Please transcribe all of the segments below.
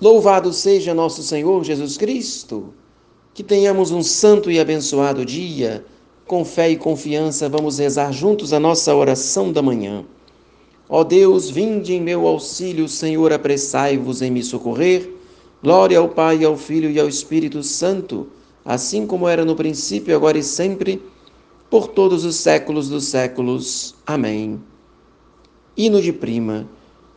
Louvado seja nosso Senhor Jesus Cristo. Que tenhamos um santo e abençoado dia. Com fé e confiança, vamos rezar juntos a nossa oração da manhã. Ó Deus, vinde em meu auxílio, Senhor, apressai-vos em me socorrer. Glória ao Pai, ao Filho e ao Espírito Santo, assim como era no princípio, agora e sempre, por todos os séculos dos séculos. Amém. Hino de prima.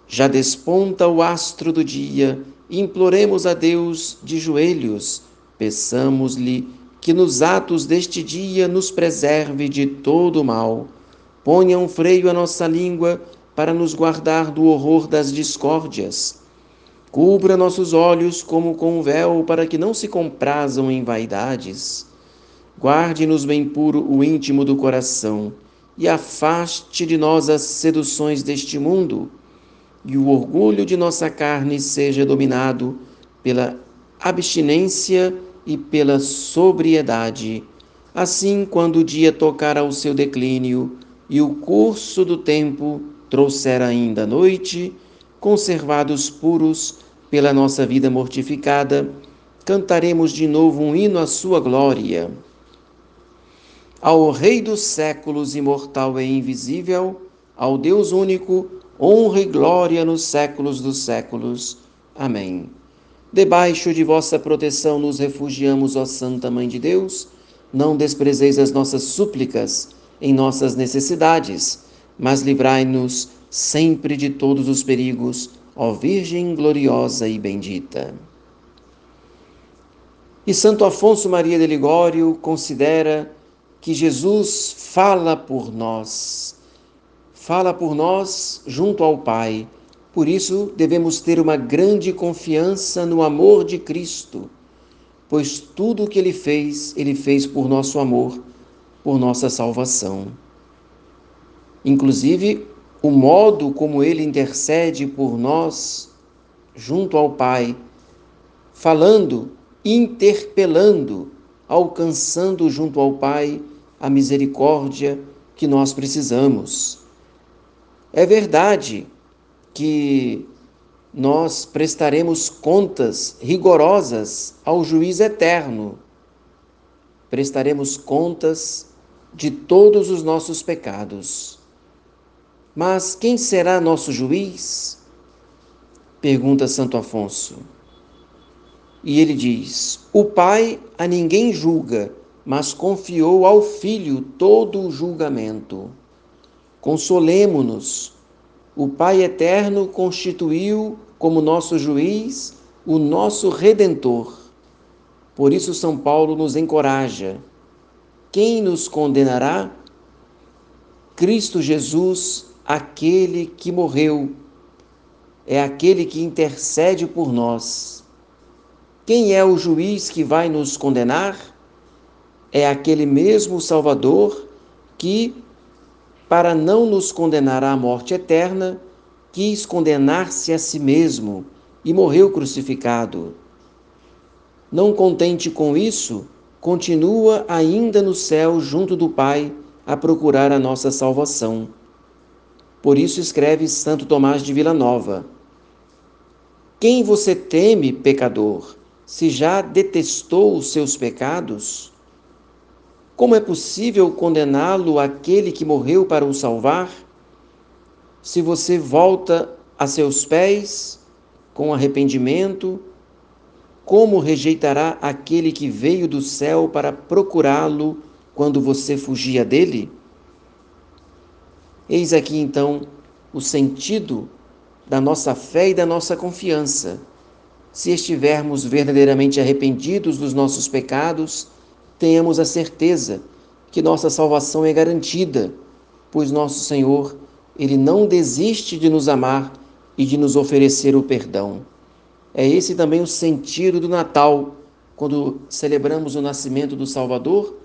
Já desponta o astro do dia imploremos a Deus de joelhos, peçamos-lhe que nos atos deste dia nos preserve de todo o mal. Ponha um freio à nossa língua para nos guardar do horror das discórdias. Cubra nossos olhos como com um véu para que não se comprazam em vaidades. Guarde-nos bem puro o íntimo do coração e afaste de nós as seduções deste mundo e o orgulho de nossa carne seja dominado pela abstinência e pela sobriedade. Assim, quando o dia tocar ao seu declínio e o curso do tempo trouxer ainda a noite, conservados puros pela nossa vida mortificada, cantaremos de novo um hino à sua glória. Ao Rei dos séculos, imortal e invisível, ao Deus único, honra e glória nos séculos dos séculos. Amém. Debaixo de vossa proteção nos refugiamos, ó Santa Mãe de Deus. Não desprezeis as nossas súplicas em nossas necessidades, mas livrai-nos sempre de todos os perigos, ó Virgem gloriosa e bendita. E Santo Afonso Maria de Ligório considera que Jesus fala por nós fala por nós junto ao Pai. Por isso, devemos ter uma grande confiança no amor de Cristo, pois tudo o que ele fez, ele fez por nosso amor, por nossa salvação. Inclusive, o modo como ele intercede por nós junto ao Pai, falando, interpelando, alcançando junto ao Pai a misericórdia que nós precisamos. É verdade que nós prestaremos contas rigorosas ao juiz eterno. Prestaremos contas de todos os nossos pecados. Mas quem será nosso juiz? Pergunta Santo Afonso. E ele diz: O Pai a ninguém julga, mas confiou ao Filho todo o julgamento. Consolemo-nos. O Pai eterno constituiu como nosso juiz o nosso redentor. Por isso, São Paulo nos encoraja. Quem nos condenará? Cristo Jesus, aquele que morreu, é aquele que intercede por nós. Quem é o juiz que vai nos condenar? É aquele mesmo Salvador que para não nos condenar à morte eterna, quis condenar-se a si mesmo e morreu crucificado. Não contente com isso, continua ainda no céu junto do Pai a procurar a nossa salvação. Por isso escreve Santo Tomás de Vila Nova: Quem você teme, pecador, se já detestou os seus pecados? Como é possível condená-lo aquele que morreu para o salvar? Se você volta a seus pés com arrependimento, como rejeitará aquele que veio do céu para procurá-lo quando você fugia dele? Eis aqui então o sentido da nossa fé e da nossa confiança. Se estivermos verdadeiramente arrependidos dos nossos pecados, tenhamos a certeza que nossa salvação é garantida, pois nosso Senhor, ele não desiste de nos amar e de nos oferecer o perdão. É esse também o sentido do Natal, quando celebramos o nascimento do Salvador,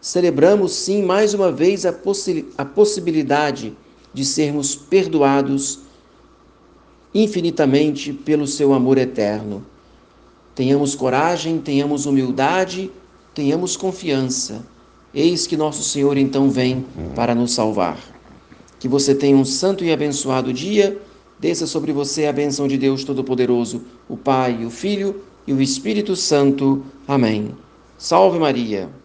celebramos sim mais uma vez a, possi a possibilidade de sermos perdoados infinitamente pelo seu amor eterno. Tenhamos coragem, tenhamos humildade tenhamos confiança. Eis que nosso Senhor então vem para nos salvar. Que você tenha um santo e abençoado dia desça sobre você a bênção de Deus Todo-Poderoso, o Pai, o Filho e o Espírito Santo. Amém. Salve Maria!